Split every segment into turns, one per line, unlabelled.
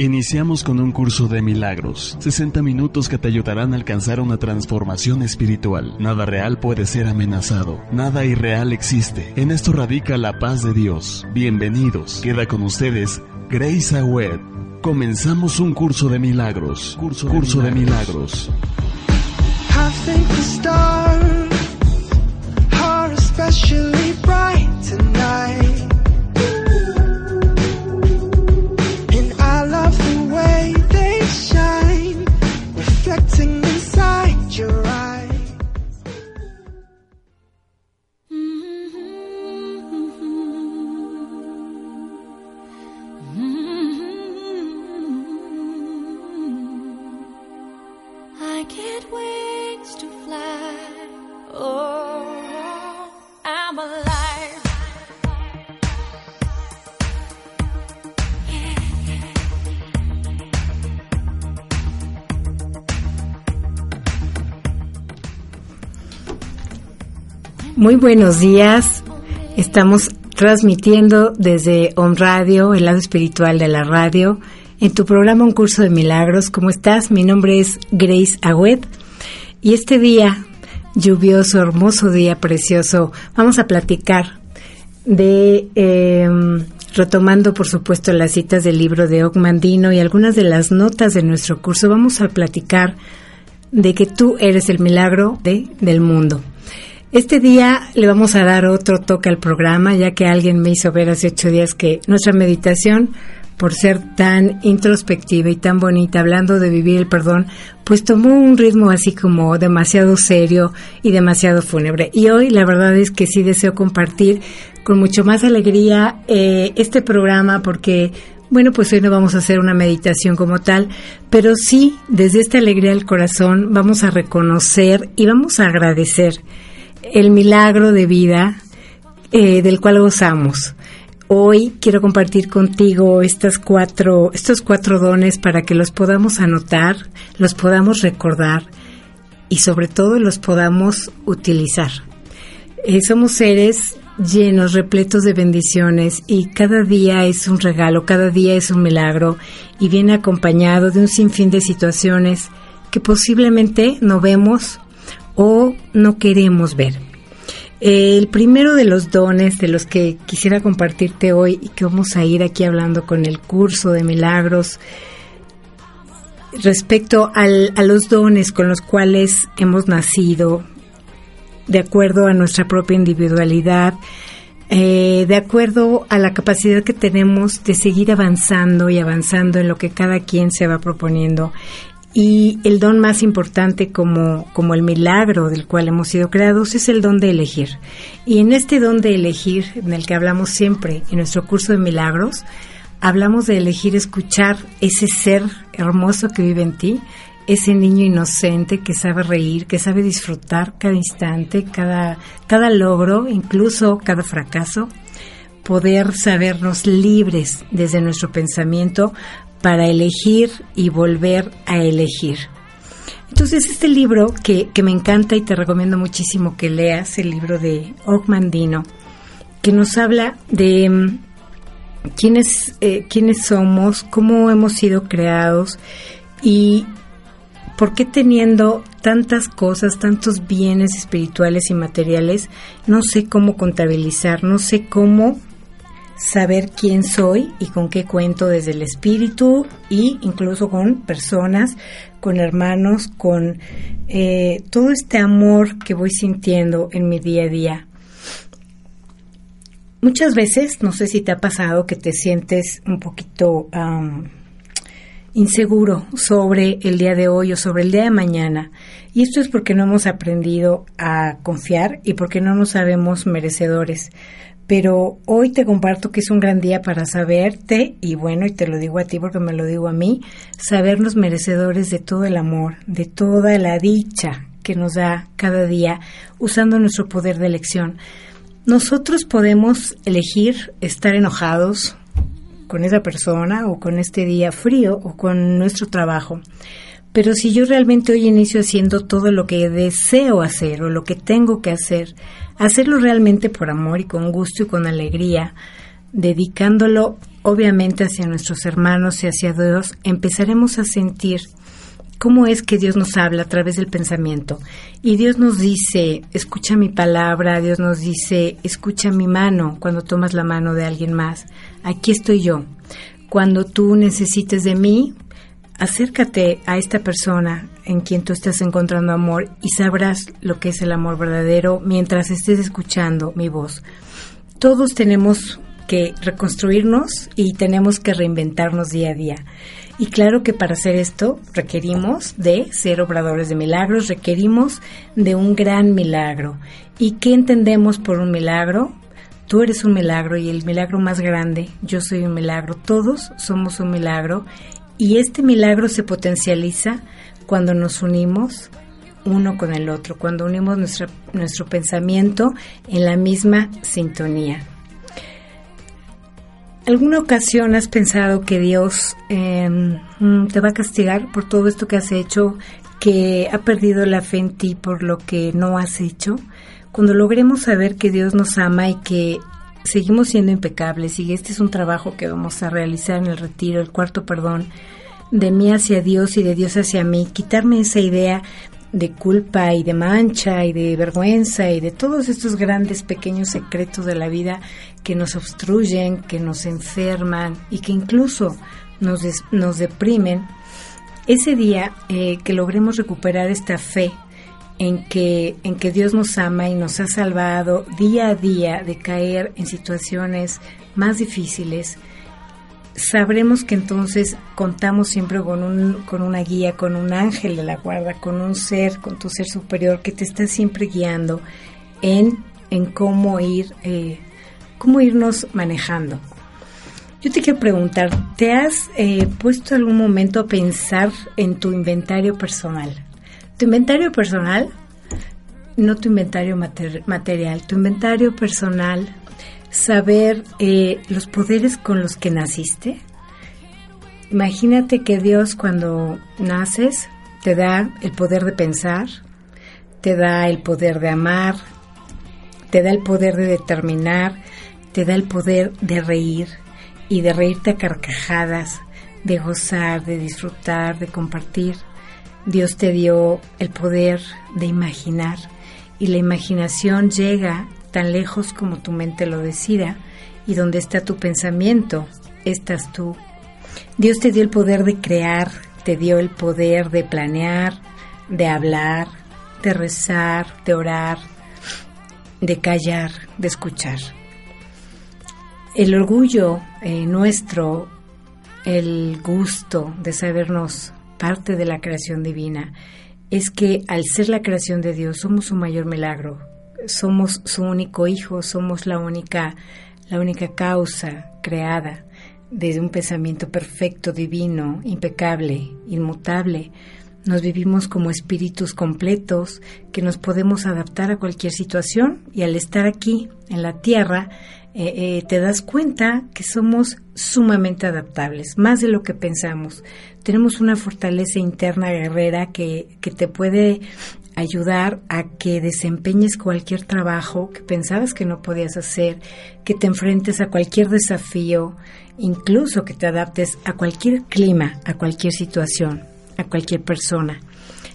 Iniciamos con un curso de milagros, 60 minutos que te ayudarán a alcanzar una transformación espiritual. Nada real puede ser amenazado, nada irreal existe. En esto radica la paz de Dios. Bienvenidos. Queda con ustedes Grace Awed. Comenzamos un curso de milagros. Curso de curso milagros. De milagros.
Muy buenos días. Estamos transmitiendo desde On Radio, el lado espiritual de la radio, en tu programa Un Curso de Milagros. ¿Cómo estás? Mi nombre es Grace Agüed y este día, lluvioso, hermoso día, precioso, vamos a platicar de, em, retomando por supuesto las citas del libro de Ogmandino y algunas de las notas de nuestro curso, vamos a platicar de que tú eres el milagro de, del mundo. Este día le vamos a dar otro toque al programa, ya que alguien me hizo ver hace ocho días que nuestra meditación, por ser tan introspectiva y tan bonita, hablando de vivir el perdón, pues tomó un ritmo así como demasiado serio y demasiado fúnebre. Y hoy la verdad es que sí deseo compartir con mucho más alegría eh, este programa porque bueno, pues hoy no vamos a hacer una meditación como tal, pero sí, desde esta alegría del corazón, vamos a reconocer y vamos a agradecer el milagro de vida eh, del cual gozamos. Hoy quiero compartir contigo estas cuatro, estos cuatro dones para que los podamos anotar, los podamos recordar y sobre todo los podamos utilizar. Eh, somos seres llenos, repletos de bendiciones y cada día es un regalo, cada día es un milagro y viene acompañado de un sinfín de situaciones que posiblemente no vemos o no queremos ver. El primero de los dones de los que quisiera compartirte hoy y que vamos a ir aquí hablando con el curso de milagros respecto a los dones con los cuales hemos nacido, de acuerdo a nuestra propia individualidad, eh, de acuerdo a la capacidad que tenemos de seguir avanzando y avanzando en lo que cada quien se va proponiendo y el don más importante como, como el milagro del cual hemos sido creados es el don de elegir. Y en este don de elegir, en el que hablamos siempre en nuestro curso de milagros, hablamos de elegir escuchar ese ser hermoso que vive en ti, ese niño inocente que sabe reír, que sabe disfrutar cada instante, cada, cada logro, incluso cada fracaso, poder sabernos libres desde nuestro pensamiento para elegir y volver a elegir. Entonces, este libro que, me encanta y te recomiendo muchísimo que leas, el libro de Ogmandino, que nos habla de mm, quiénes, eh, quiénes somos, cómo hemos sido creados y por qué teniendo tantas cosas, tantos bienes espirituales y materiales, no sé cómo contabilizar, no sé cómo saber quién soy y con qué cuento desde el espíritu y incluso con personas, con hermanos, con eh, todo este amor que voy sintiendo en mi día a día. Muchas veces, no sé si te ha pasado que te sientes un poquito inseguro sobre el día de hoy o sobre el día de mañana. Y esto es porque no hemos aprendido a confiar y porque no nos sabemos merecedores pero hoy te comparto que es un gran día para saberte, y bueno, y te lo digo a ti porque me lo digo a mí, sabernos merecedores de todo el amor, de toda la dicha que nos da cada día usando nuestro poder de elección. Nosotros podemos elegir estar enojados con esa persona o con este día frío o con nuestro trabajo. Pero si yo realmente hoy inicio haciendo todo lo que deseo hacer o lo que tengo que hacer, hacerlo realmente por amor y con gusto y con alegría, dedicándolo obviamente hacia nuestros hermanos y hacia Dios, empezaremos a sentir cómo es que Dios nos habla a través del pensamiento. Y Dios nos dice, escucha mi palabra, Dios nos dice, escucha mi mano cuando tomas la mano de alguien más. Aquí estoy yo. Cuando tú necesites de mí, acércate a esta persona en quien tú estás encontrando amor y sabrás lo que es el amor verdadero mientras estés escuchando mi voz. Todos tenemos que reconstruirnos y tenemos que reinventarnos día a día. Y claro que para hacer esto requerimos de ser obradores de milagros, requerimos de un gran milagro. ¿Y qué entendemos por un milagro? Tú eres un milagro y el milagro más grande, yo soy un milagro, todos somos un milagro y este milagro se potencializa cuando nos unimos uno con el otro, cuando unimos nuestro pensamiento en la misma sintonía. ¿Alguna ocasión has pensado que Dios em, mm, te va a castigar por todo esto que has hecho, que ha perdido la fe en ti por lo que no has hecho? Cuando logremos saber que Dios nos ama y que seguimos siendo impecables y este es un trabajo que vamos a realizar en el retiro, el cuarto perdón, de mí hacia Dios y de Dios hacia mí, quitarme esa idea de culpa y de mancha y de vergüenza y de todos estos grandes pequeños secretos de la vida que nos obstruyen, que nos enferman y que incluso nos, nos deprimen, ese día eh, que logremos recuperar esta fe en que, en que Dios nos ama y nos ha salvado día a día de caer en situaciones más difíciles, sabremos que entonces contamos siempre con, un, con una guía, con un ángel de la guarda, con un ser, con tu ser superior que te está siempre guiando en, en cómo ir, eh, cómo irnos manejando. Yo te quiero preguntar, ¿te has eh, puesto algún momento a pensar en tu inventario personal? Tu inventario personal, no tu inventario material, tu inventario personal saber eh, los poderes con los que naciste. Imagínate que Dios cuando naces te da el poder de pensar, te da el poder de amar, te da el poder de determinar, te da el poder de reír y de reírte a carcajadas, de gozar, de disfrutar, de compartir. Dios te dio el poder de imaginar y la imaginación llega tan lejos como tu mente lo decida, y donde está tu pensamiento, estás tú. Dios te dio el poder de crear, te dio el poder de planear, de hablar, de rezar, de orar, de callar, de escuchar. El orgullo eh, nuestro, el gusto de sabernos parte de la creación divina, es que al ser la creación de Dios somos un mayor milagro, somos su único hijo, somos la única, la única causa creada desde un pensamiento perfecto, divino, impecable, inmutable. Nos vivimos como espíritus completos que nos podemos adaptar a cualquier situación y al estar aquí en la tierra eh, eh, te das cuenta que somos sumamente adaptables, más de lo que pensamos. Tenemos una fortaleza interna guerrera que, que te puede ayudar a que desempeñes cualquier trabajo que pensabas que no podías hacer, que te enfrentes a cualquier desafío, incluso que te adaptes a cualquier clima, a cualquier situación, a cualquier persona.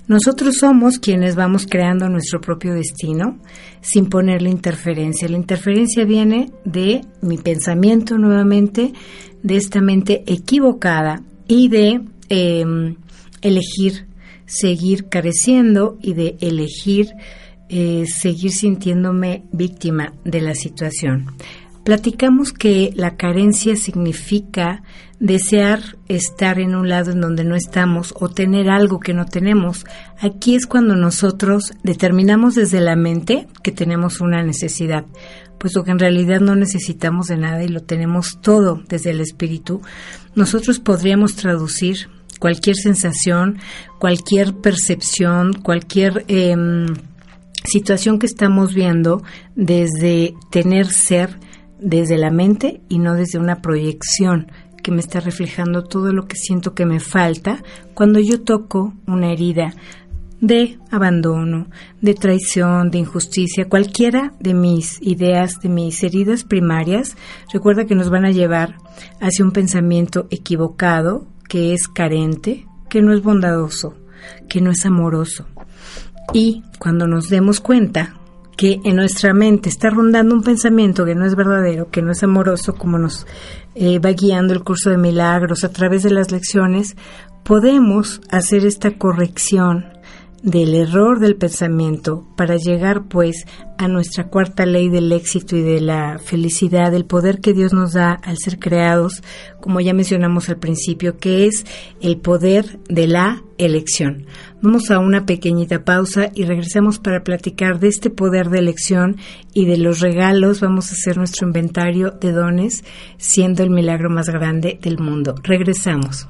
Nosotros somos quienes vamos creando nuestro propio destino sin ponerle interferencia. La interferencia viene de mi pensamiento nuevamente, de esta mente equivocada y de em, elegir seguir careciendo y de elegir eh, seguir sintiéndome víctima de la situación. Platicamos que la carencia significa desear estar en un lado en donde no estamos o tener algo que no tenemos. Aquí es cuando nosotros determinamos desde la mente que tenemos una necesidad, puesto que en realidad no necesitamos de nada y lo tenemos todo desde el espíritu. Nosotros podríamos traducir cualquier sensación, cualquier percepción, cualquier em, situación que estamos viendo desde tener ser, desde la mente y no desde una proyección que me está reflejando todo lo que siento que me falta cuando yo toco una herida. de abandono, de traición, de injusticia, cualquiera de mis ideas, de mis heridas primarias, recuerda que nos van a llevar hacia un pensamiento equivocado, que es carente, que no es bondadoso, que no es amoroso. Y cuando nos demos cuenta que en nuestra mente está rondando un pensamiento que no es verdadero, que no es amoroso, como nos eh, va guiando el curso de milagros a través de las lecciones, podemos hacer esta corrección del error del pensamiento para llegar pues a nuestra cuarta ley del éxito y de la felicidad, el poder que Dios nos da al ser creados, como ya mencionamos al principio, que es el poder de la elección. Vamos a una pequeñita pausa y regresamos para platicar de este poder de elección y de los regalos. Vamos a hacer nuestro inventario de dones, siendo el milagro más grande del mundo. Regresamos.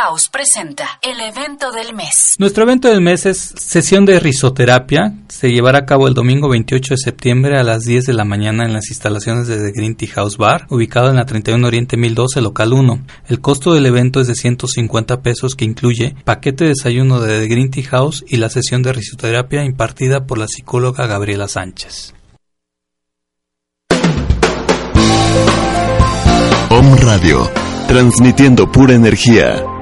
House presenta el evento del mes.
Nuestro evento del mes es sesión de risoterapia. Se llevará a cabo el domingo 28 de septiembre a las 10 de la mañana en las instalaciones de The Green Tea House Bar, ubicado en la 31 Oriente 1012, local 1. El costo del evento es de 150 pesos que incluye paquete de desayuno de The Green Tea House y la sesión de risoterapia impartida por la psicóloga Gabriela Sánchez.
Om Radio transmitiendo pura energía.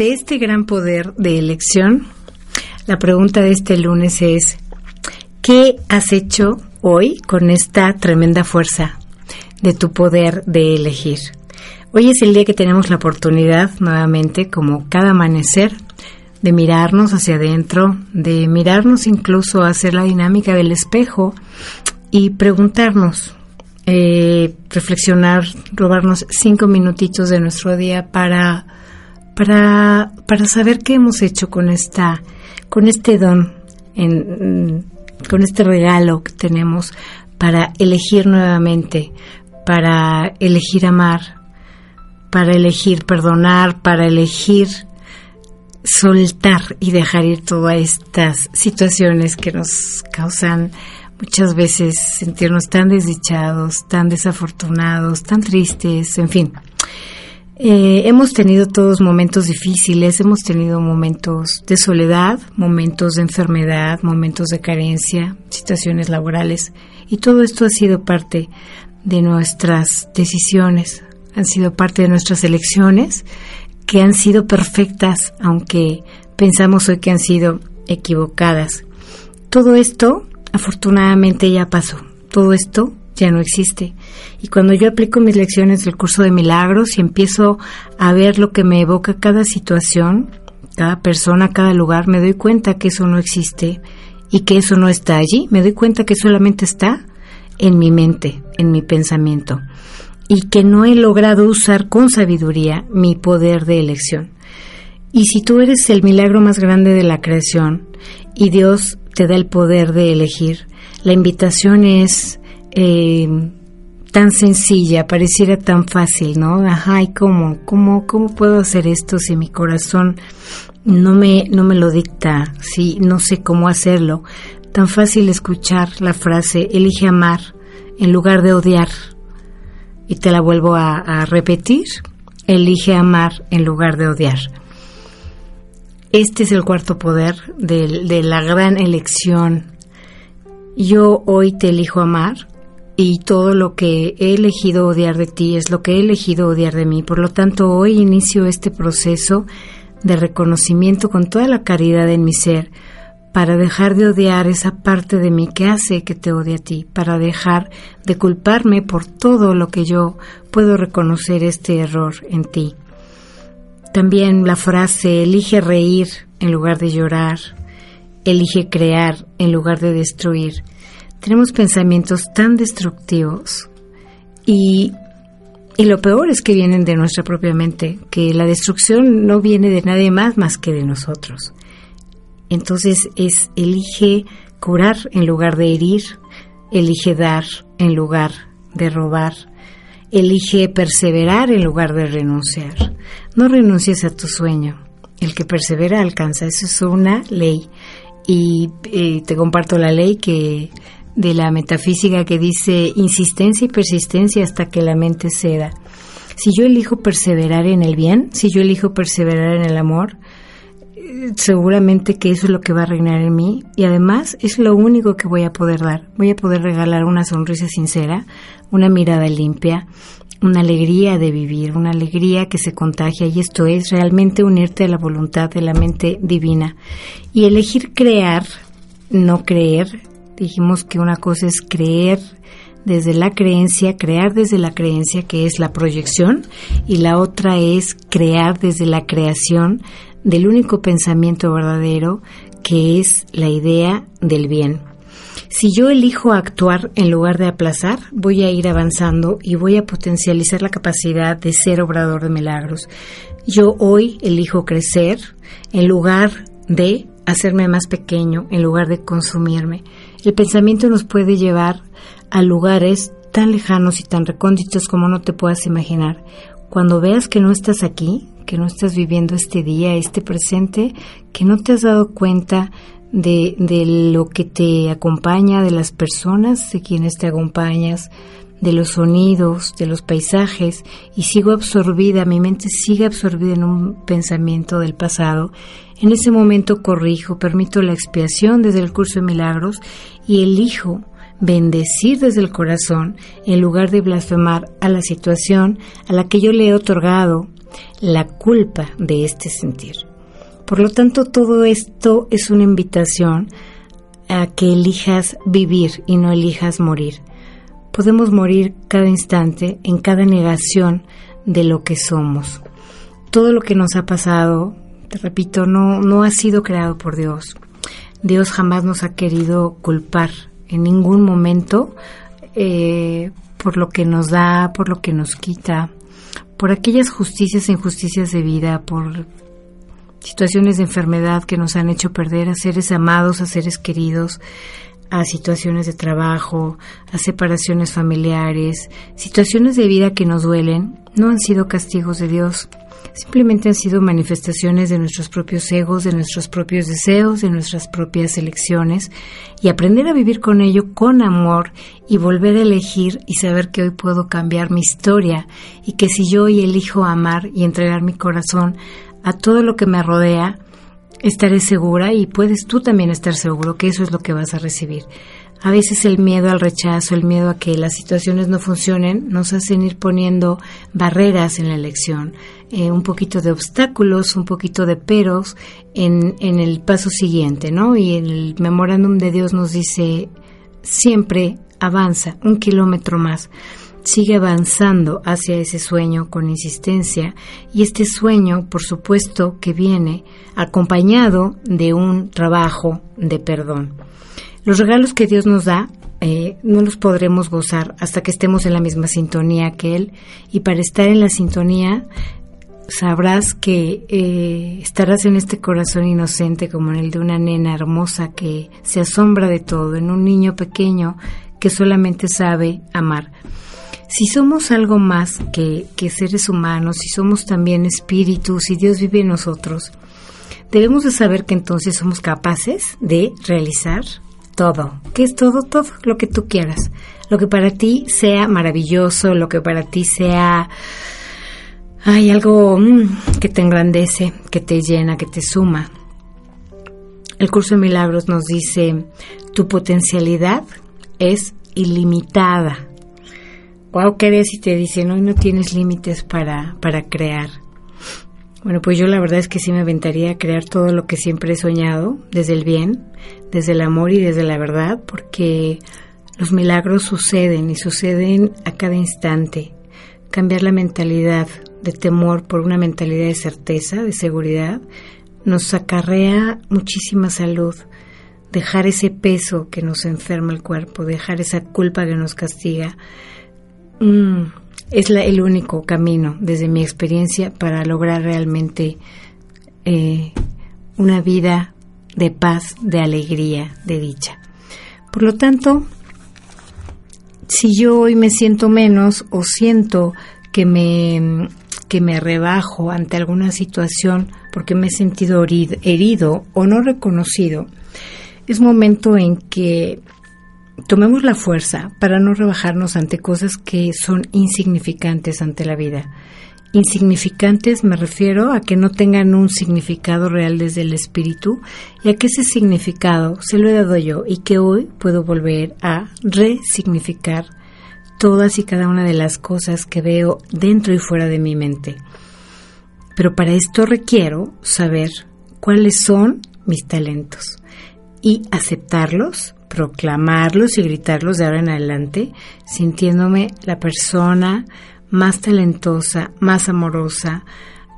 Ante este gran poder de elección, la pregunta de este lunes es, ¿qué has hecho hoy con esta tremenda fuerza de tu poder de elegir? Hoy es el día que tenemos la oportunidad nuevamente, como cada amanecer, de mirarnos hacia adentro, de mirarnos incluso hacer la dinámica del espejo y preguntarnos, eh, reflexionar, robarnos cinco minutitos de nuestro día para para, para saber qué hemos hecho con esta, con este don, en, con este regalo que tenemos para elegir nuevamente, para elegir amar, para elegir perdonar, para elegir soltar y dejar ir todas estas situaciones que nos causan muchas veces sentirnos tan desdichados, tan desafortunados, tan tristes, en fin. Eh, hemos tenido todos momentos difíciles, hemos tenido momentos de soledad, momentos de enfermedad, momentos de carencia, situaciones laborales y todo esto ha sido parte de nuestras decisiones, han sido parte de nuestras elecciones que han sido perfectas, aunque pensamos hoy que han sido equivocadas. Todo esto afortunadamente ya pasó, todo esto ya no existe. Y cuando yo aplico mis lecciones del curso de milagros y empiezo a ver lo que me evoca cada situación, cada persona, cada lugar, me doy cuenta que eso no existe y que eso no está allí, me doy cuenta que solamente está en mi mente, en mi pensamiento, y que no he logrado usar con sabiduría mi poder de elección. Y si tú eres el milagro más grande de la creación y Dios te da el poder de elegir, la invitación es eh, tan sencilla, pareciera tan fácil, ¿no? Ajá, ¿y cómo? ¿Cómo, cómo puedo hacer esto si mi corazón no me, no me lo dicta, si no sé cómo hacerlo? Tan fácil escuchar la frase, elige amar en lugar de odiar. Y te la vuelvo a, repetir, elige amar en lugar de odiar. Este es el cuarto poder de, de la gran elección. Yo hoy te elijo amar y todo lo que he elegido odiar de ti es lo que he elegido odiar de mí. Por lo tanto, hoy inicio este proceso de reconocimiento con toda la caridad en mi ser para dejar de odiar esa parte de mí que hace que te odie a ti, para dejar de culparme por todo lo que yo puedo reconocer este error en ti. También la frase elige reír en lugar de llorar, elige crear en lugar de destruir tenemos pensamientos tan destructivos y, y lo peor es que vienen de nuestra propia mente, que la destrucción no viene de nadie más más que de nosotros. Entonces es elige curar en lugar de herir, elige dar en lugar de robar, elige perseverar en lugar de renunciar. No renuncies a tu sueño. El que persevera alcanza. Eso es una ley. Y eh, te comparto la ley que de la metafísica que dice insistencia y persistencia hasta que la mente ceda. Si yo elijo perseverar en el bien, si yo elijo perseverar en el amor, eh, seguramente que eso es lo que va a reinar en mí y además es lo único que voy a poder dar. Voy a poder regalar una sonrisa sincera, una mirada limpia, una alegría de vivir, una alegría que se contagia y esto es realmente unirte a la voluntad de la mente divina y elegir crear, no creer, Dijimos que una cosa es creer desde la creencia, crear desde la creencia, que es la proyección, y la otra es crear desde la creación del único pensamiento verdadero, que es la idea del bien. Si yo elijo actuar en lugar de aplazar, voy a ir avanzando y voy a potencializar la capacidad de ser obrador de milagros. Yo hoy elijo crecer en lugar de hacerme más pequeño, en lugar de consumirme. El pensamiento nos puede llevar a lugares tan lejanos y tan recónditos como no te puedas imaginar. Cuando veas que no estás aquí, que no estás viviendo este día, este presente, que no te has dado cuenta de, de lo que te acompaña, de las personas de quienes te acompañas, de los sonidos, de los paisajes, y sigo absorbida, mi mente sigue absorbida en un pensamiento del pasado, en ese momento corrijo, permito la expiación desde el curso de milagros y elijo bendecir desde el corazón en lugar de blasfemar a la situación a la que yo le he otorgado la culpa de este sentir. Por lo tanto, todo esto es una invitación a que elijas vivir y no elijas morir. Podemos morir cada instante en cada negación de lo que somos. Todo lo que nos ha pasado, te repito, no, no ha sido creado por Dios. Dios jamás nos ha querido culpar en ningún momento eh, por lo que nos da, por lo que nos quita, por aquellas justicias e injusticias de vida, por situaciones de enfermedad que nos han hecho perder a seres amados, a seres queridos, a situaciones de trabajo, a separaciones familiares, situaciones de vida que nos duelen, no han sido castigos de Dios, simplemente han sido manifestaciones de nuestros propios egos, de nuestros propios deseos, de nuestras propias elecciones, y aprender a vivir con ello con amor y volver a elegir y saber que hoy puedo cambiar mi historia y que si yo hoy elijo amar y entregar mi corazón a todo lo que me rodea, estaré segura y puedes tú también estar seguro que eso es lo que vas a recibir. A veces el miedo al rechazo, el miedo a que las situaciones no funcionen, nos hacen ir poniendo barreras en la elección, eh, un poquito de obstáculos, un poquito de peros en, en el paso siguiente, ¿no? Y el memorándum de Dios nos dice siempre avanza un kilómetro más. sigue avanzando hacia ese sueño con insistencia y este sueño, por supuesto, que viene acompañado de un trabajo de perdón. Los regalos que Dios nos da eh, no los podremos gozar hasta que estemos en la misma sintonía que Él y para estar en la sintonía sabrás que eh, estarás en este corazón inocente como en el de una nena hermosa que se asombra de todo, en un niño pequeño que solamente sabe amar. Si somos algo más que, que seres humanos, si somos también espíritus, y Dios vive en nosotros, debemos de saber que entonces somos capaces de realizar todo. ¿Qué es todo? Todo lo que tú quieras. Lo que para ti sea maravilloso, lo que para ti sea... Hay algo mm, que te engrandece, que te llena, que te suma. El curso de milagros nos dice, tu potencialidad es ilimitada. Wow, ¿qué ves te dicen, hoy no tienes límites para, para crear? Bueno, pues yo la verdad es que sí me aventaría a crear todo lo que siempre he soñado, desde el bien, desde el amor y desde la verdad, porque los milagros suceden y suceden a cada instante. Cambiar la mentalidad de temor por una mentalidad de certeza, de seguridad, nos acarrea muchísima salud. Dejar ese peso que nos enferma el cuerpo, dejar esa culpa que nos castiga. Mm, es el único camino, desde mi experiencia, para lograr realmente eh, una vida de paz, de alegría, de dicha. Por lo tanto, si yo hoy me siento menos o siento que me, que me rebajo ante alguna situación porque me he sentido herido o no reconocido, es momento en que tomemos la fuerza para no rebajarnos ante cosas que son insignificantes ante la vida. Insignificantes me refiero a que no tengan un significado real desde el espíritu y a que ese significado se lo he dado yo y que hoy puedo volver a resignificar todas y cada una de las cosas que veo dentro y fuera de mi mente. Pero para esto requiero saber cuáles son mis talentos y aceptarlos proclamarlos y gritarlos de ahora en adelante, sintiéndome la persona más talentosa, más amorosa,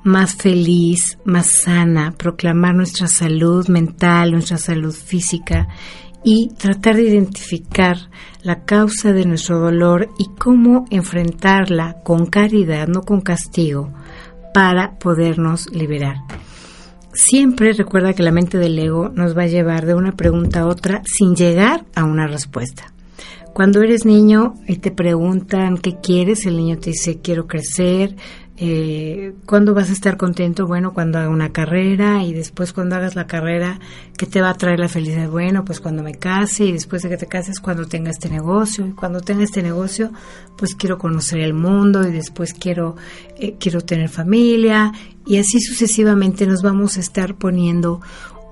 más feliz, más sana, proclamar nuestra salud mental, nuestra salud física y tratar de identificar la causa de nuestro dolor y cómo enfrentarla con caridad, no con castigo, para podernos liberar. Siempre recuerda que la mente del ego nos va a llevar de una pregunta a otra sin llegar a una respuesta. Cuando eres niño y te preguntan qué quieres, el niño te dice quiero crecer, eh, ¿Cuándo vas a estar contento? Bueno, cuando haga una carrera y después cuando hagas la carrera, ¿qué te va a traer la felicidad? Bueno, pues cuando me case y después de que te cases, cuando tenga este negocio y cuando tenga este negocio, pues quiero conocer el mundo y después quiero, eh, quiero tener familia y así sucesivamente nos vamos a estar poniendo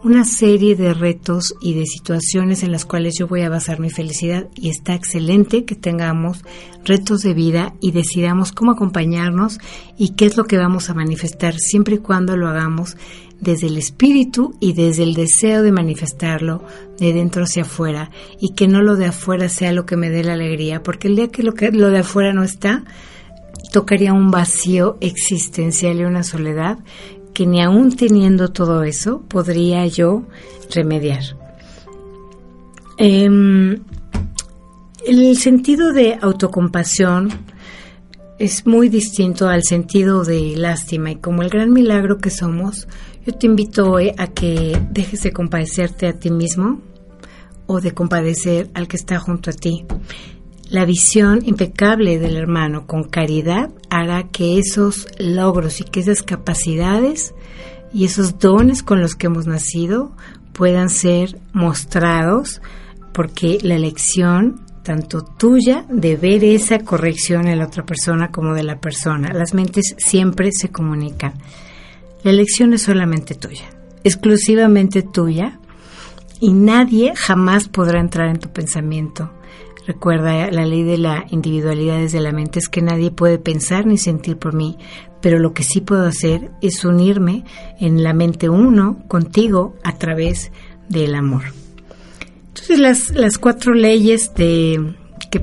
una serie de retos y de situaciones en las cuales yo voy a basar mi felicidad y está excelente que tengamos retos de vida y decidamos cómo acompañarnos y qué es lo que vamos a manifestar siempre y cuando lo hagamos desde el espíritu y desde el deseo de manifestarlo de dentro hacia afuera y que no lo de afuera sea lo que me dé la alegría porque el día que lo, que, lo de afuera no está tocaría un vacío existencial y una soledad que ni aún teniendo todo eso podría yo remediar. Em, el sentido de autocompasión es muy distinto al sentido de lástima y como el gran milagro que somos, yo te invito hoy a que dejes de compadecerte a ti mismo o de compadecer al que está junto a ti. La visión impecable del hermano con caridad hará que esos logros y que esas capacidades y esos dones con los que hemos nacido puedan ser mostrados porque la elección tanto tuya de ver esa corrección en la otra persona como de la persona. Las mentes siempre se comunican. La elección es solamente tuya, exclusivamente tuya y nadie jamás podrá entrar en tu pensamiento Recuerda, la ley de la individualidad desde la mente es que nadie puede pensar ni sentir por mí, pero lo que sí puedo hacer es unirme en la mente uno contigo a través del amor. Entonces las, las cuatro leyes de que,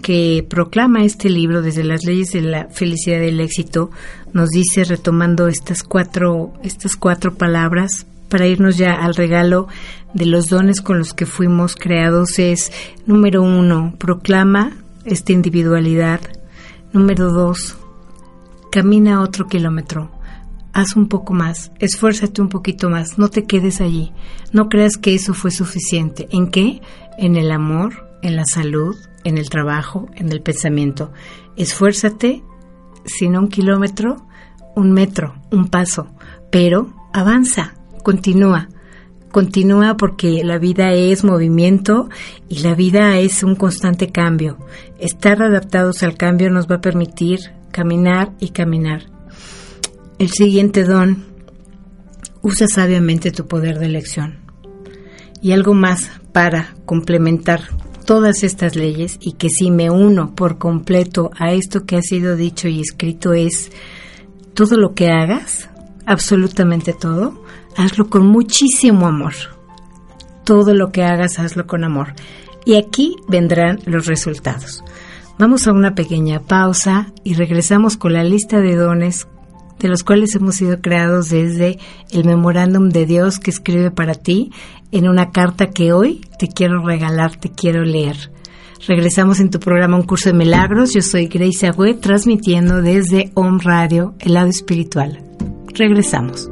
que proclama este libro desde las leyes de la felicidad y el éxito, nos dice, retomando estas cuatro, estas cuatro palabras, para irnos ya al regalo de los dones con los que fuimos creados, es, número uno, proclama esta individualidad. Número dos, camina otro kilómetro haz un poco más, esfuérzate un poquito más, no te quedes allí, no creas que eso fue suficiente. ¿En qué? En el amor, en la salud, en el trabajo, en el pensamiento. Esfuérzate, si no un kilómetro, un metro, un paso, pero avanza, continúa. Continúa porque la vida es movimiento y la vida es un constante cambio. Estar adaptados al cambio nos va a permitir caminar y caminar. El siguiente don, usa sabiamente tu poder de elección. Y algo más para complementar todas estas leyes y que si me uno por completo a esto que ha sido dicho y escrito es todo lo que hagas, absolutamente todo, hazlo con muchísimo amor. Todo lo que hagas, hazlo con amor. Y aquí vendrán los resultados. Vamos a una pequeña pausa y regresamos con la lista de dones de los cuales hemos sido creados desde el memorándum de Dios que escribe para ti en una carta que hoy te quiero regalar, te quiero leer. Regresamos en tu programa Un Curso de Milagros. Yo soy Grace Agüe, transmitiendo desde Home Radio, el lado espiritual. Regresamos.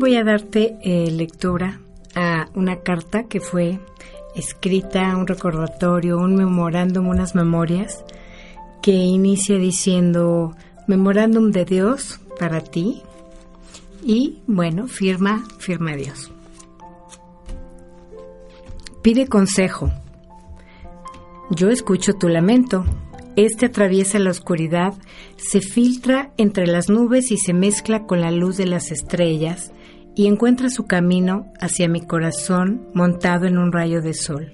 Voy a darte eh, lectura a una carta que fue escrita, un recordatorio, un memorándum, unas memorias, que inicia diciendo memorándum de Dios para ti y bueno, firma, firma Dios. Pide consejo. Yo escucho tu lamento, este atraviesa la oscuridad, se filtra entre las nubes y se mezcla con la luz de las estrellas y encuentra su camino hacia mi corazón montado en un rayo de sol.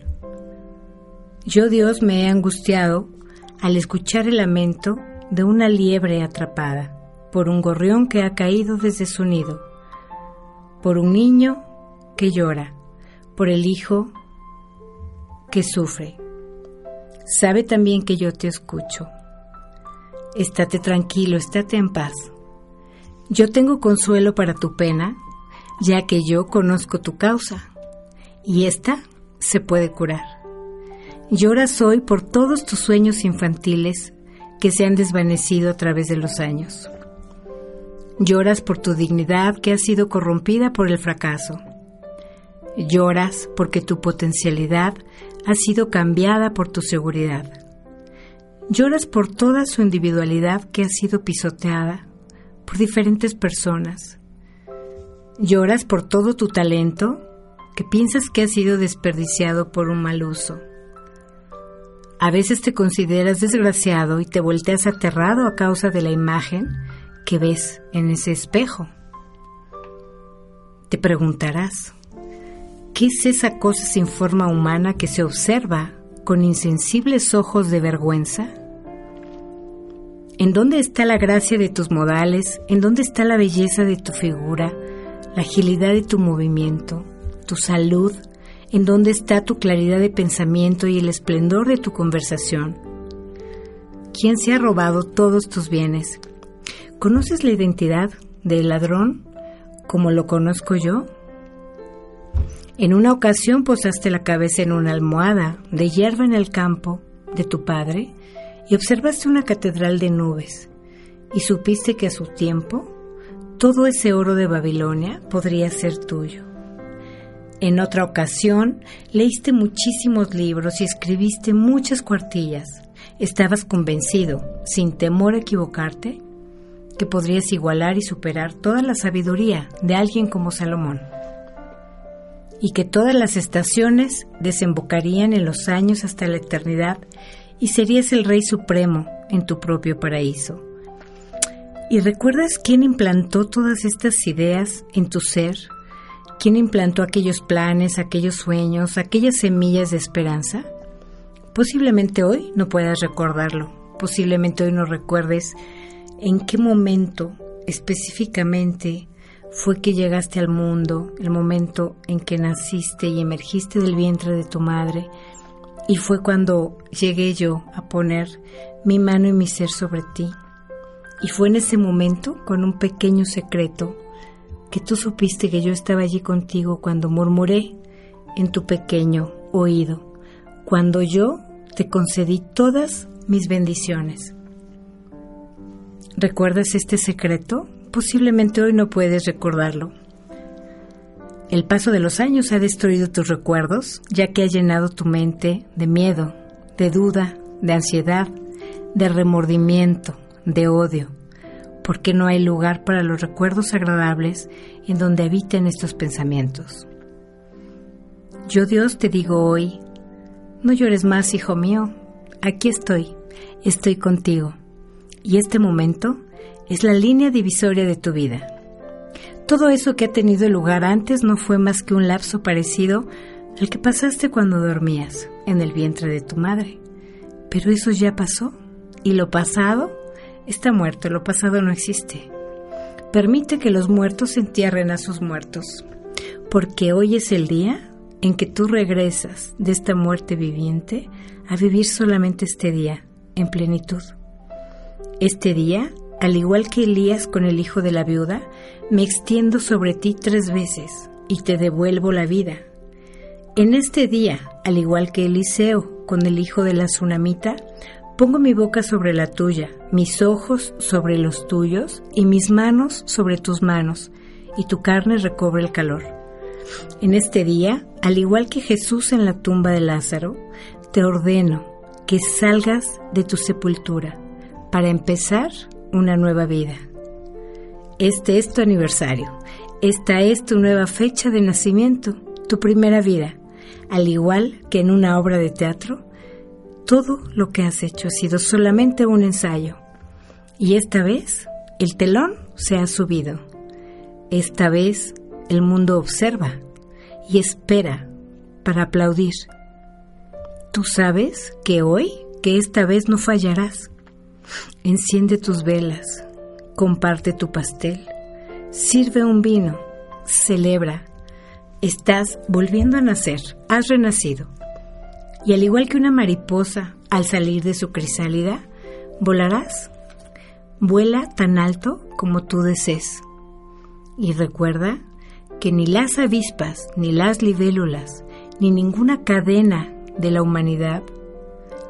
Yo Dios me he angustiado al escuchar el lamento de una liebre atrapada por un gorrión que ha caído desde su nido, por un niño que llora, por el hijo que sufre sabe también que yo te escucho. Estate tranquilo, estate en paz. Yo tengo consuelo para tu pena, ya que yo conozco tu causa, y esta se puede curar. Lloras hoy por todos tus sueños infantiles que se han desvanecido a través de los años. Lloras por tu dignidad que ha sido corrompida por el fracaso. Lloras porque tu potencialidad ha sido cambiada por tu seguridad. Lloras por toda su individualidad que ha sido pisoteada por diferentes personas. Lloras por todo tu talento
que piensas que ha sido desperdiciado por un mal uso. A veces te consideras desgraciado y te volteas aterrado a causa de la imagen que ves en ese espejo. Te preguntarás, ¿qué es esa cosa sin forma humana que se observa con insensibles ojos de vergüenza? ¿En dónde está la gracia de tus modales? ¿En dónde está la belleza de tu figura? ¿La agilidad de tu movimiento? ¿Tu salud? ¿En dónde está tu claridad de pensamiento y el esplendor de tu conversación? ¿Quién se ha robado todos tus bienes? ¿Conoces la identidad del ladrón como lo conozco yo? En una ocasión posaste la cabeza en una almohada de hierba en el campo de tu padre y observaste una catedral de nubes y supiste que a su tiempo todo ese oro de Babilonia podría ser tuyo. En otra ocasión leíste muchísimos libros y escribiste muchas cuartillas. Estabas convencido, sin temor a equivocarte, que podrías igualar y superar toda la sabiduría de alguien como Salomón, y que todas las estaciones desembocarían en los años hasta la eternidad y serías el Rey Supremo en tu propio paraíso. ¿Y recuerdas quién implantó todas estas ideas en tu ser? ¿Quién implantó aquellos planes, aquellos sueños, aquellas semillas de esperanza? Posiblemente hoy no puedas recordarlo, posiblemente hoy no recuerdes en qué momento específicamente fue que llegaste al mundo, el momento en que naciste y emergiste del vientre de tu madre, y fue cuando llegué yo a poner mi mano y mi ser sobre ti. Y fue en ese momento, con un pequeño secreto, que tú supiste que yo estaba allí contigo cuando murmuré en tu pequeño oído, cuando yo te concedí todas mis bendiciones. ¿Recuerdas este secreto? Posiblemente hoy no puedes recordarlo. El paso de los años ha destruido tus recuerdos, ya que ha llenado tu mente de miedo, de duda, de ansiedad, de remordimiento, de odio, porque no hay lugar para los recuerdos agradables en donde habiten estos pensamientos. Yo Dios te digo hoy, no llores más, hijo mío, aquí estoy, estoy contigo, y este momento es la línea divisoria de tu vida. Todo eso que ha tenido lugar antes no fue más que un lapso parecido al que pasaste cuando dormías en el vientre de tu madre. Pero eso ya pasó y lo pasado está muerto, lo pasado no existe. Permite que los muertos entierren a sus muertos, porque hoy es el día en que tú regresas de esta muerte viviente a vivir solamente este día en plenitud. Este día al igual que Elías con el hijo de la viuda, me extiendo sobre ti tres veces y te devuelvo la vida. En este día, al igual que Eliseo con el hijo de la tsunamita, pongo mi boca sobre la tuya, mis ojos sobre los tuyos y mis manos sobre tus manos, y tu carne recobre el calor. En este día, al igual que Jesús en la tumba de Lázaro, te ordeno que salgas de tu sepultura para empezar una nueva vida. Este es tu aniversario. Esta es tu nueva fecha de nacimiento, tu primera vida. Al igual que en una obra de teatro, todo lo que has hecho ha sido solamente un ensayo. Y esta vez el telón se ha subido. Esta vez el mundo observa y espera para aplaudir. Tú sabes que hoy, que esta vez no fallarás, Enciende tus velas, comparte tu pastel, sirve un vino, celebra. Estás volviendo a nacer, has renacido. Y al igual que una mariposa al salir de su crisálida, volarás. Vuela tan alto como tú desees. Y recuerda que ni las avispas, ni las libélulas, ni ninguna cadena de la humanidad,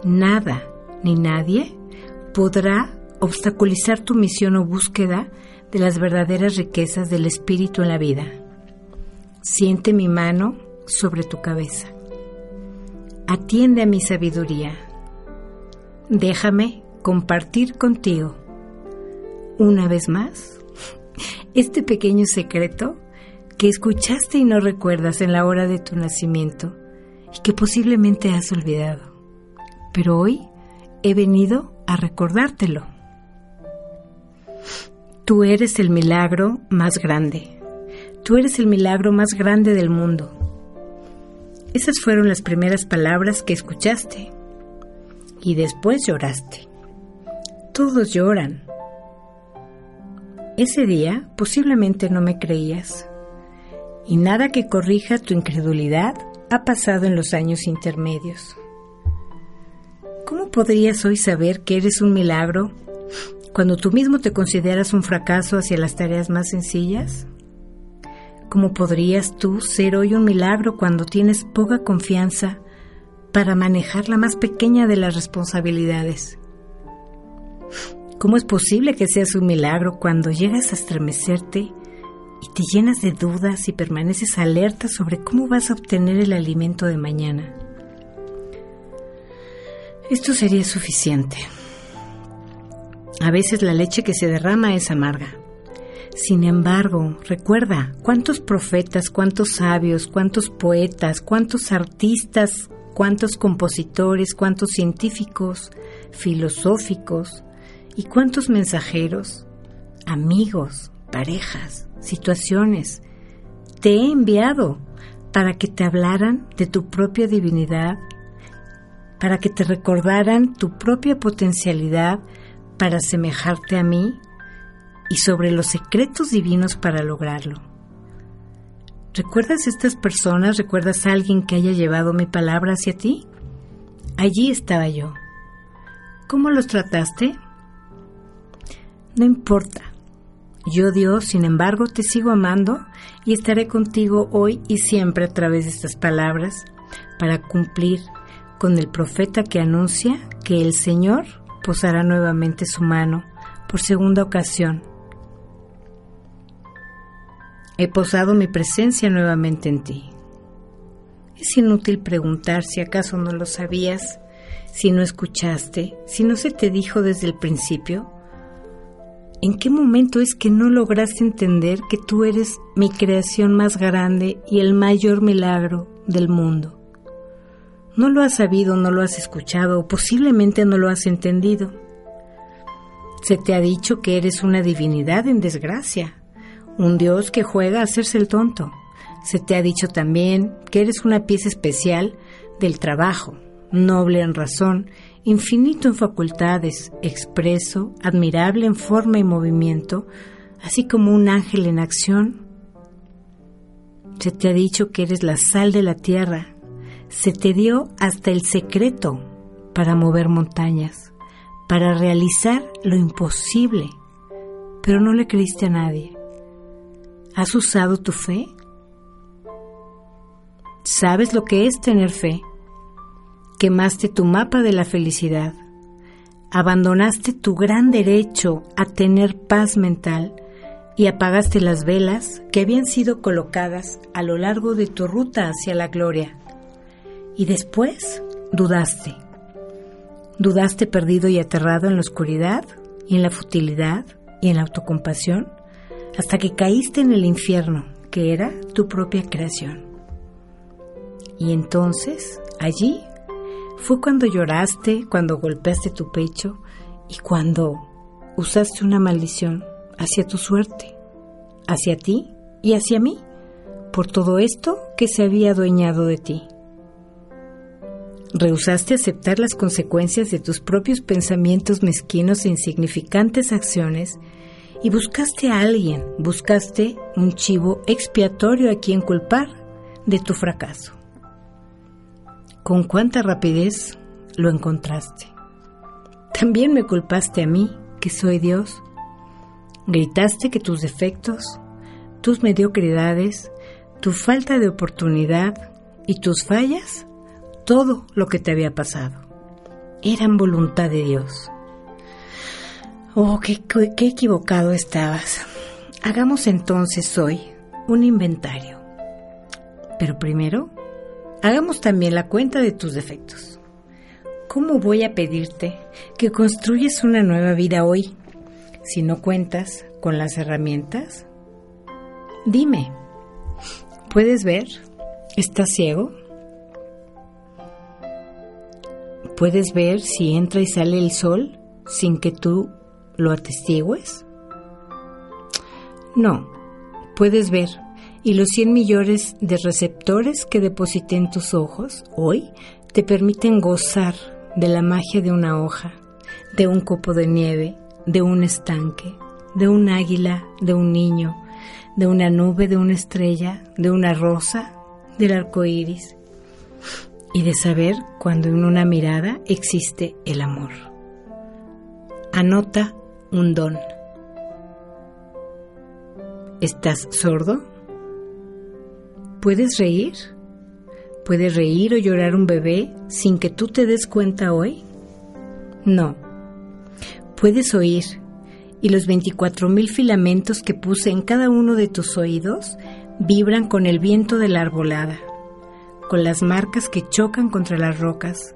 nada ni nadie podrá obstaculizar tu misión o búsqueda de las verdaderas riquezas del espíritu en la vida. Siente mi mano sobre tu cabeza. Atiende a mi sabiduría. Déjame compartir contigo. Una vez más, este pequeño secreto que escuchaste y no recuerdas en la hora de tu nacimiento y que posiblemente has olvidado. Pero hoy he venido a recordártelo. Tú eres el milagro más grande. Tú eres el milagro más grande del mundo. Esas fueron las primeras palabras que escuchaste. Y después lloraste. Todos lloran. Ese día posiblemente no me creías. Y nada que corrija tu incredulidad ha pasado en los años intermedios. ¿Cómo podrías hoy saber que eres un milagro cuando tú mismo te consideras un fracaso hacia las tareas más sencillas? ¿Cómo podrías tú ser hoy un milagro cuando tienes poca confianza para manejar la más pequeña de las responsabilidades? ¿Cómo es posible que seas un milagro cuando llegas a estremecerte y te llenas de dudas y permaneces alerta sobre cómo vas a obtener el alimento de mañana. Esto sería suficiente. A veces la leche que se derrama es amarga. Sin embargo, recuerda cuántos profetas, cuántos sabios, cuántos poetas, cuántos artistas, cuántos compositores, cuántos científicos, filosóficos y cuántos mensajeros, amigos, parejas, situaciones. Te he enviado para que te hablaran de tu propia divinidad, para que te recordaran tu propia potencialidad para asemejarte a mí y sobre los secretos divinos para lograrlo. ¿Recuerdas estas personas? ¿Recuerdas a alguien que haya llevado mi palabra hacia ti? Allí estaba yo. ¿Cómo los trataste? No importa. Yo Dios, sin embargo, te sigo amando y estaré contigo hoy y siempre a través de estas palabras para cumplir con el profeta que anuncia que el Señor posará nuevamente su mano por segunda ocasión. He posado mi presencia nuevamente en ti. Es inútil preguntar si acaso no lo sabías, si no escuchaste, si no se te dijo desde el principio ¿En qué momento es que no lograste entender que tú eres mi creación más grande y el mayor milagro del mundo? No lo has sabido, no lo has escuchado o posiblemente no lo has entendido. Se te ha dicho que eres una divinidad en desgracia, un Dios que juega a hacerse el tonto. Se te ha dicho también que eres una pieza especial del trabajo, noble en razón infinito en facultades, expreso, admirable en forma y movimiento, así como un ángel en acción. Se te ha dicho que eres la sal de la tierra, se te dio hasta el secreto para mover montañas, para realizar lo imposible, pero no le creíste a nadie. ¿Has usado tu fe? ¿Sabes lo que es tener fe? quemaste tu mapa de la felicidad, abandonaste tu gran derecho a tener paz mental y apagaste las velas que habían sido colocadas a lo largo de tu ruta hacia la gloria. Y después dudaste. Dudaste perdido y aterrado en la oscuridad y en la futilidad y en la autocompasión hasta que caíste en el infierno que era tu propia creación. Y entonces allí fue cuando lloraste, cuando golpeaste tu pecho y cuando usaste una maldición hacia tu suerte, hacia ti y hacia mí, por todo esto que se había adueñado de ti. Rehusaste aceptar las consecuencias de tus propios pensamientos mezquinos e insignificantes acciones y buscaste a alguien, buscaste un chivo expiatorio a quien culpar de tu fracaso con cuánta rapidez lo encontraste. También me culpaste a mí, que soy Dios. Gritaste que tus defectos, tus mediocridades, tu falta de oportunidad y tus fallas, todo lo que te había pasado, eran voluntad de Dios. Oh, qué, qué equivocado estabas. Hagamos entonces hoy un inventario. Pero primero, Hagamos también la cuenta de tus defectos. ¿Cómo voy a pedirte que construyes una nueva vida hoy si no cuentas con las herramientas? Dime, ¿Puedes ver? ¿Estás ciego? ¿Puedes ver si entra y sale el sol sin que tú lo atestigües? No, puedes ver. Y los 100 millones de receptores que deposité en tus ojos hoy te permiten gozar de la magia de una hoja, de un copo de nieve, de un estanque, de un águila, de un niño, de una nube, de una estrella, de una rosa, del arco iris, y de saber cuando en una mirada existe el amor. Anota un don. ¿Estás sordo? ¿Puedes reír? ¿Puede reír o llorar un bebé sin que tú te des cuenta hoy? No. Puedes oír y los 24.000 filamentos que puse en cada uno de tus oídos vibran con el viento de la arbolada, con las marcas que chocan contra las rocas,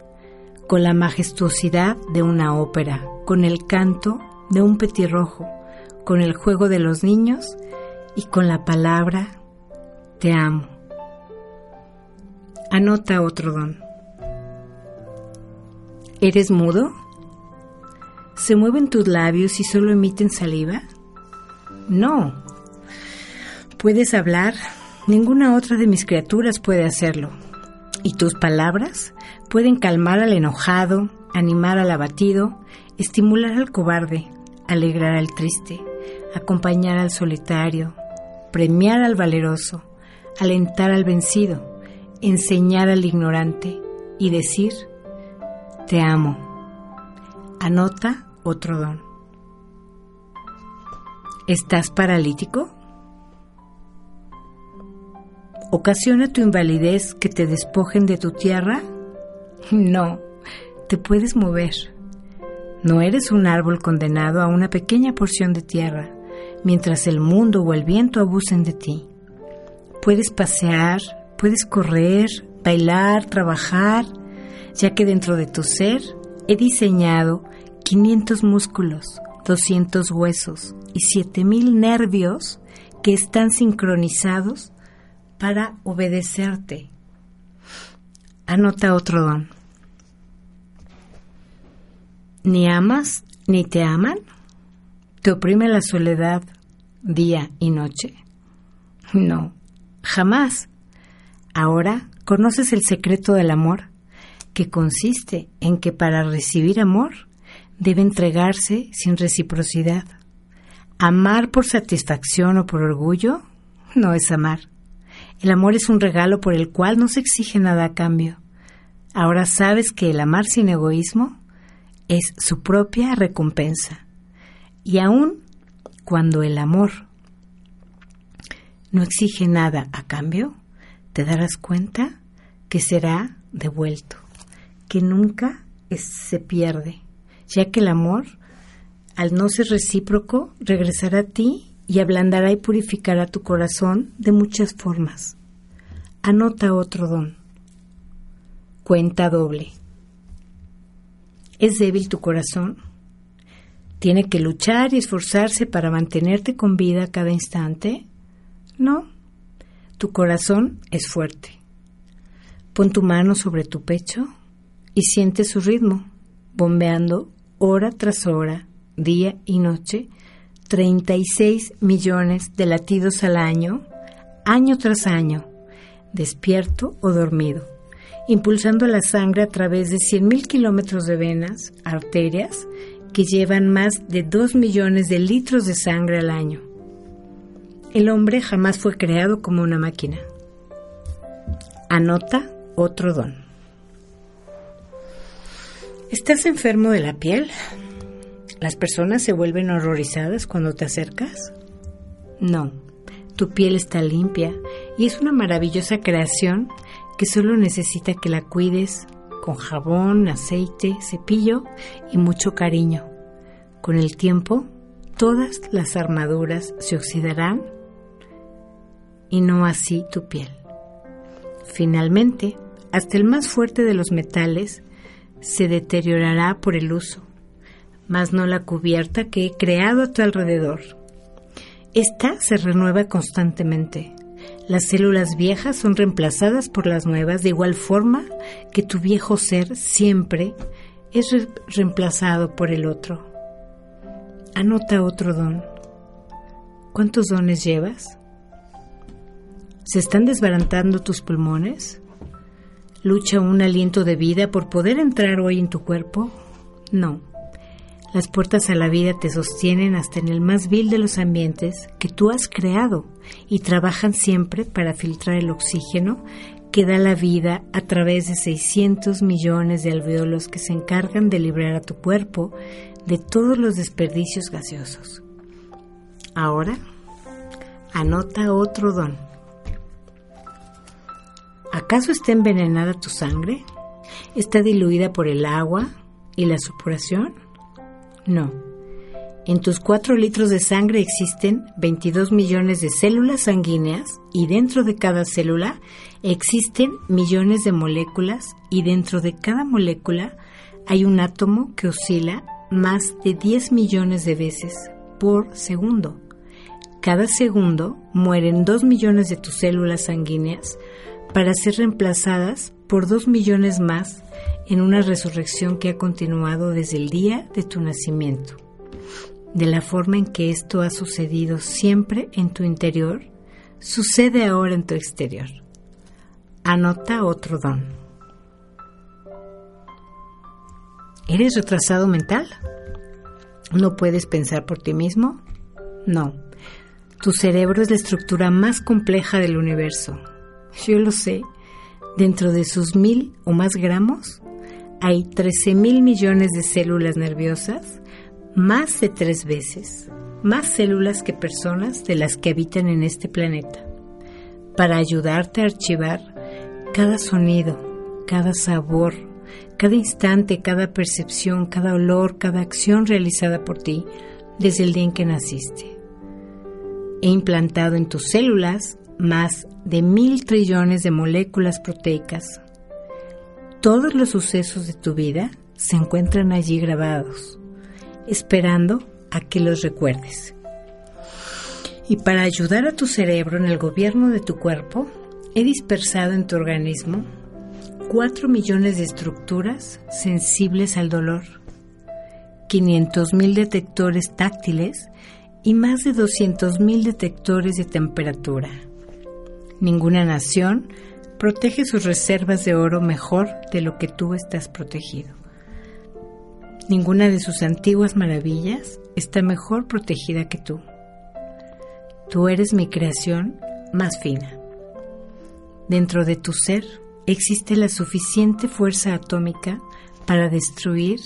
con la majestuosidad de una ópera, con el canto de un petirrojo, con el juego de los niños y con la palabra te amo. Anota otro don. ¿Eres mudo? ¿Se mueven tus labios y solo emiten saliva? No. ¿Puedes hablar? Ninguna otra de mis criaturas puede hacerlo. ¿Y tus palabras pueden calmar al enojado, animar al abatido, estimular al cobarde, alegrar al triste, acompañar al solitario, premiar al valeroso, alentar al vencido, enseñar al ignorante y decir, te amo. Anota otro don. ¿Estás paralítico? ¿Ocasiona tu invalidez que te despojen de tu tierra? No, te puedes mover. No eres un árbol condenado a una pequeña porción de tierra, mientras el mundo o el viento abusen de ti. Puedes pasear, puedes correr, bailar, trabajar, ya que dentro de tu ser he diseñado 500 músculos, 200 huesos y 7000 nervios que están sincronizados para obedecerte. Anota otro don. Ni amas ni te aman. ¿Te oprime la soledad día y noche? No, jamás. Ahora conoces el secreto del amor, que consiste en que para recibir amor debe entregarse sin reciprocidad. Amar por satisfacción o por orgullo no es amar. El amor es un regalo por el cual no se exige nada a cambio. Ahora sabes que el amar sin egoísmo es su propia recompensa. Y aun cuando el amor no exige nada a cambio, te darás cuenta que será devuelto, que nunca se pierde, ya que el amor, al no ser recíproco, regresará a ti y ablandará y purificará tu corazón de muchas formas. Anota otro don. Cuenta doble. ¿Es débil tu corazón? ¿Tiene que luchar y esforzarse para mantenerte con vida cada instante? No. Tu corazón es fuerte. Pon tu mano sobre tu pecho y siente su ritmo, bombeando hora tras hora, día y noche, 36 millones de latidos al año, año tras año, despierto o dormido impulsando la sangre a través de 100.000 kilómetros de venas, arterias, que llevan más de 2 millones de litros de sangre al año. El hombre jamás fue creado como una máquina. Anota otro don. ¿Estás enfermo de la piel? ¿Las personas se vuelven horrorizadas cuando te acercas? No, tu piel está limpia y es una maravillosa creación que solo necesita que la cuides con jabón, aceite, cepillo y mucho cariño. Con el tiempo, todas las armaduras se oxidarán y no así tu piel. Finalmente, hasta el más fuerte de los metales se deteriorará por el uso, mas no la cubierta que he creado a tu alrededor. Esta se renueva constantemente, Las células viejas son reemplazadas por las nuevas de igual forma que tu viejo ser siempre es reemplazado por el otro. Anota otro don. ¿Cuántos dones llevas? ¿Se están desbaratando tus pulmones? ¿Lucha un aliento de vida por poder entrar hoy en tu cuerpo? No. Las puertas a la vida te sostienen hasta en el más vil de los ambientes que tú has creado y trabajan siempre para filtrar el oxígeno que da la vida a través de 600 millones de alveolos que se encargan de librar a tu cuerpo de todos los desperdicios gaseosos. Ahora, anota otro don. ¿Acaso está envenenada tu sangre? ¿Está diluida por el agua y la supuración? No. En tus 4 litros de sangre existen 22 millones de células sanguíneas y dentro de cada célula existen millones de moléculas y dentro de cada molécula hay un átomo que oscila más de 10 millones de veces por segundo. Cada segundo mueren 2 millones de tus células sanguíneas para ser reemplazadas por 2 millones más en una resurrección que ha continuado desde el día de tu nacimiento. De la forma en que esto ha sucedido siempre en tu interior, sucede ahora en tu exterior. Anota otro don. ¿Eres retrasado mental? ¿No puedes pensar por ti mismo? No. Tu cerebro es la estructura más compleja del universo. Yo lo sé. Dentro de sus mil o más gramos hay 13 mil millones de células nerviosas, más de tres veces, más células que personas de las que habitan en este planeta, para ayudarte a archivar cada sonido, cada sabor, cada instante, cada percepción, cada olor, cada acción realizada por ti desde el día en que naciste. He implantado en tus células más de mil trillones de moléculas proteicas todos los sucesos de tu vida se encuentran allí grabados, esperando a que los recuerdes. Y para ayudar a tu cerebro en el gobierno de tu cuerpo, he dispersado en tu organismo 4 millones de estructuras sensibles al dolor, 500.000 detectores táctiles y más de 200.000 detectores de temperatura. Ninguna nación protege sus reservas de oro mejor de lo que tú estás protegido. Ninguna de sus antiguas maravillas está mejor protegida que tú. Tú eres mi creación más fina. Dentro de tu ser existe la suficiente fuerza atómica para destruir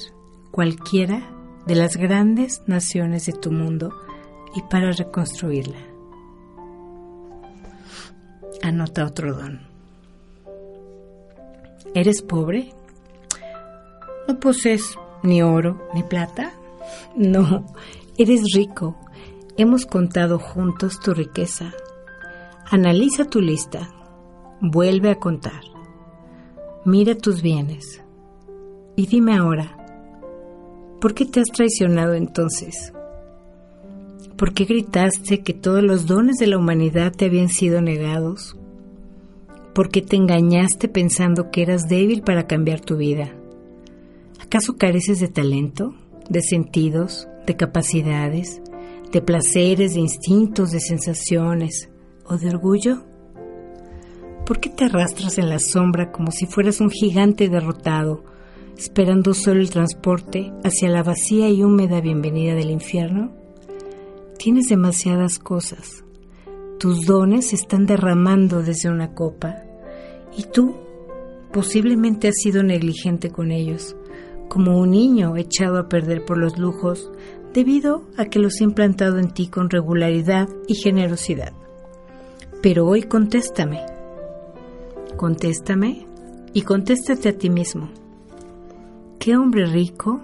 cualquiera de las grandes naciones de tu mundo y para reconstruirla. Anota otro don. ¿Eres pobre? ¿No posees ni oro ni plata? No, eres rico. Hemos contado juntos tu riqueza. Analiza tu lista. Vuelve a contar. Mira tus bienes. Y dime ahora, ¿por qué te has traicionado entonces? ¿Por qué gritaste que todos los dones de la humanidad te habían sido negados? ¿Por qué te engañaste pensando que eras débil para cambiar tu vida? ¿Acaso careces de talento, de sentidos, de capacidades, de placeres, de instintos, de sensaciones o de orgullo? ¿Por qué te arrastras en la sombra como si fueras un gigante derrotado, esperando solo el transporte hacia la vacía y húmeda bienvenida del infierno? Tienes demasiadas cosas, tus dones se están derramando desde una copa y tú posiblemente has sido negligente con ellos, como un niño echado a perder por los lujos debido a que los he implantado en ti con regularidad y generosidad. Pero hoy contéstame, contéstame y contéstate a ti mismo. ¿Qué hombre rico,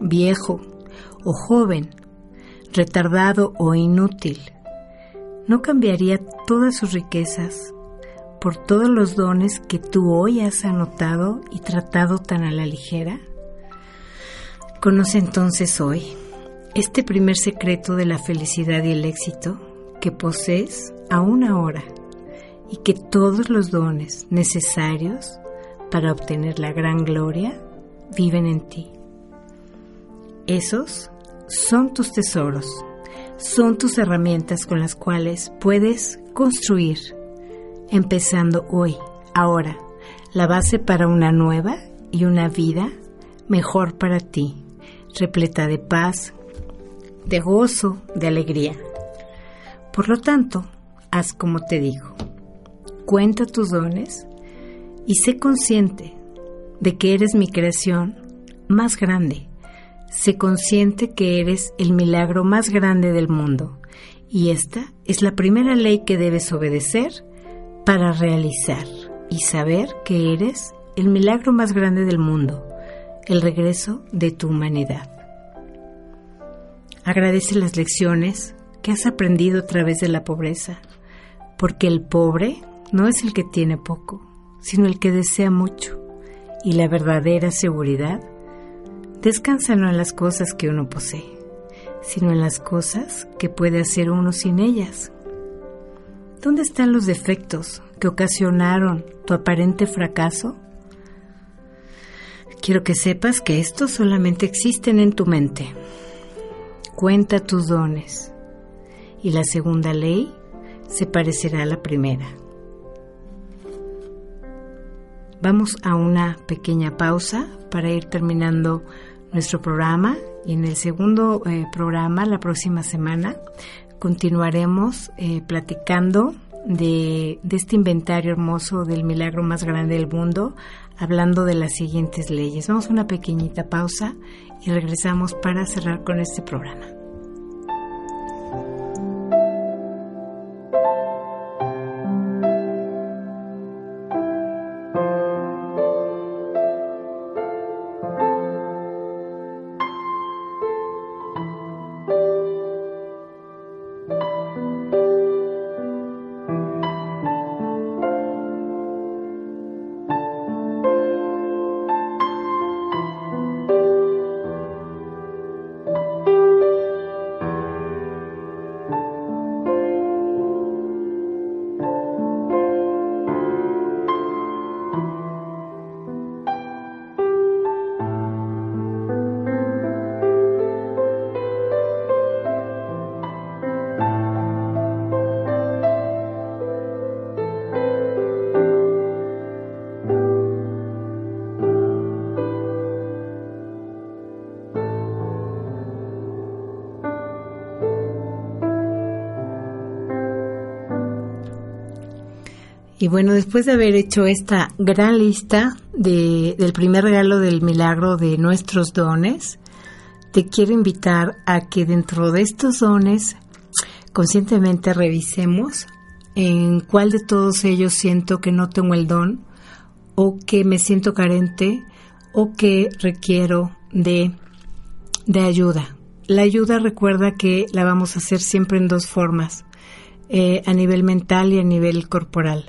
viejo o joven, retardado o inútil no cambiaría todas sus riquezas por todos los dones que tú hoy has anotado y tratado tan a la ligera? Conoce entonces hoy este primer secreto de la felicidad y el éxito que posees aún ahora, y que todos los dones necesarios para obtener la gran gloria viven en ti. Esos son tus tesoros, son tus herramientas con las cuales puedes construir, empezando hoy, ahora, la base para una nueva y una vida mejor para ti, repleta de paz, de gozo, de alegría. Por lo tanto, haz como te digo. Cuenta tus dones y sé consciente de que eres mi creación más grande. Sé consciente que eres el milagro más grande del mundo y esta es la primera ley que debes obedecer para realizar y saber que eres el milagro más grande del mundo, el regreso de tu humanidad. Agradece las lecciones que has aprendido a través de la pobreza, porque el pobre no es el que tiene poco, sino el que desea mucho, y la verdadera seguridad descansa no en las cosas que uno posee, sino en las cosas que puede hacer uno sin ellas. ¿Dónde están los defectos que ocasionaron tu aparente fracaso? Quiero que sepas que estos solamente existen en tu mente cuenta tus dones. Y la segunda ley se parecerá a la primera. Vamos a una pequeña pausa para ir terminando nuestro programa y en el segundo eh, programa, la próxima semana, continuaremos eh, platicando de, de, este inventario hermoso del milagro más grande del mundo, hablando de las siguientes leyes. Vamos a una pequeñita pausa y regresamos para cerrar con este programa. Y bueno, después de haber hecho esta gran lista de, del primer regalo del milagro de nuestros dones, te quiero invitar a que dentro de estos dones conscientemente revisemos en cuál de todos ellos siento que no tengo el don o que me siento carente o que requiero de, de ayuda. La ayuda recuerda que la vamos a hacer siempre en dos formas, eh, a nivel mental y a nivel corporal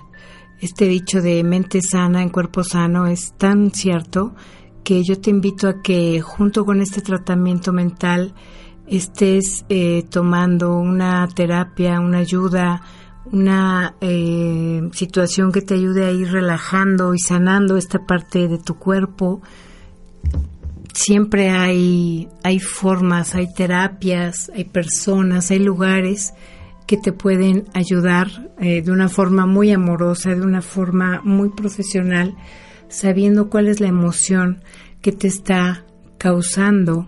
este dicho de mente sana en cuerpo sano es tan cierto que yo te invito a que junto con este tratamiento mental estés eh, tomando una terapia, una ayuda, una eh, situación que te ayude a ir relajando y sanando esta parte de tu cuerpo. Siempre hay, hay formas, hay terapias, hay personas, hay lugares que te pueden ayudar eh, de una forma muy amorosa, de una forma muy profesional, sabiendo cuál es la emoción que te está causando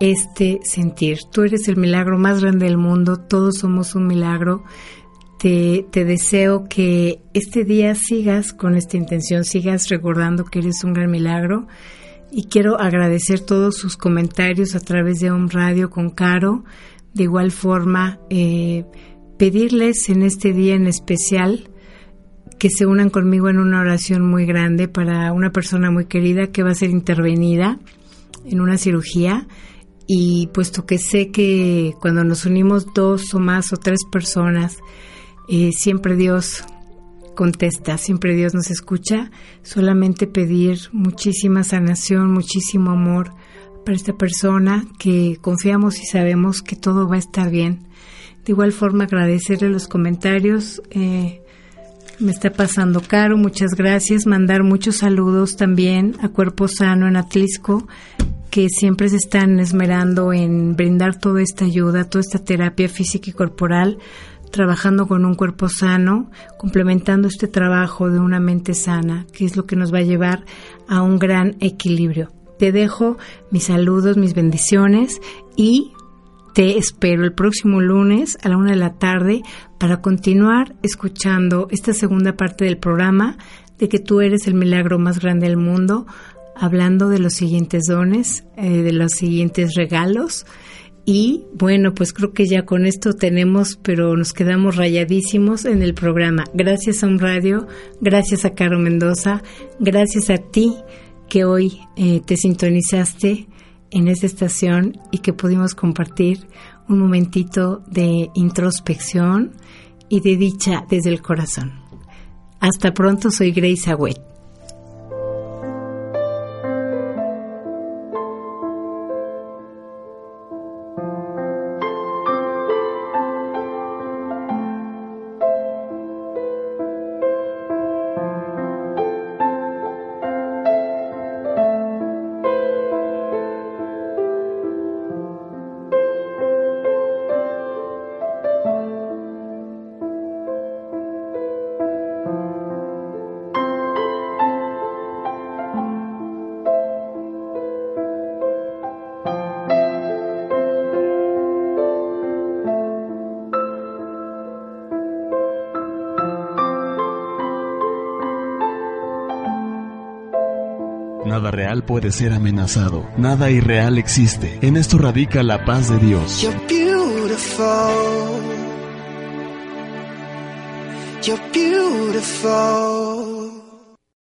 este sentir. Tú eres el milagro más grande del mundo, todos somos un milagro. Te, te, deseo que este día sigas con esta intención, sigas recordando que eres un gran milagro. Y quiero agradecer todos sus comentarios a través de un radio con Caro. De igual forma, eh, pedirles en este día en especial que se unan conmigo en una oración muy grande para una persona muy querida que va a ser intervenida en una cirugía. Y puesto que sé que cuando nos unimos dos o más o tres personas, eh, siempre Dios contesta, siempre Dios nos escucha, solamente pedir muchísima sanación, muchísimo amor para esta persona que confiamos y sabemos que todo va a estar bien de igual forma agradecerle los comentarios. Eh, me está pasando caro, muchas gracias. Mandar muchos saludos también a Cuerpo Sano en Atlisco, que siempre se están esmerando en brindar toda esta ayuda, toda esta terapia física y corporal, trabajando con un cuerpo sano, complementando este trabajo de una mente sana, que es lo que nos va a llevar a un gran equilibrio. Te dejo mis saludos, mis bendiciones y te espero el próximo lunes a la una de la tarde para continuar escuchando esta segunda parte del programa de que tú eres el milagro más grande del mundo, hablando de los siguientes dones, eh, de los siguientes regalos. Y bueno, pues creo que ya con esto tenemos, pero nos quedamos rayadísimos en el programa. Gracias a un radio, gracias a Caro Mendoza, gracias a ti que hoy eh, te sintonizaste en esta estación y que pudimos compartir un momentito de introspección y de dicha desde el corazón. Hasta pronto, soy Grace Agüet.
Puede ser amenazado. Nada irreal existe. En esto radica la paz de Dios.